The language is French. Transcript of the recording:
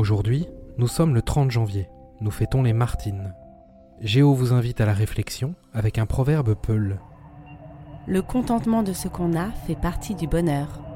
Aujourd'hui, nous sommes le 30 janvier. Nous fêtons les Martines. Géo vous invite à la réflexion avec un proverbe peul. Le contentement de ce qu'on a fait partie du bonheur.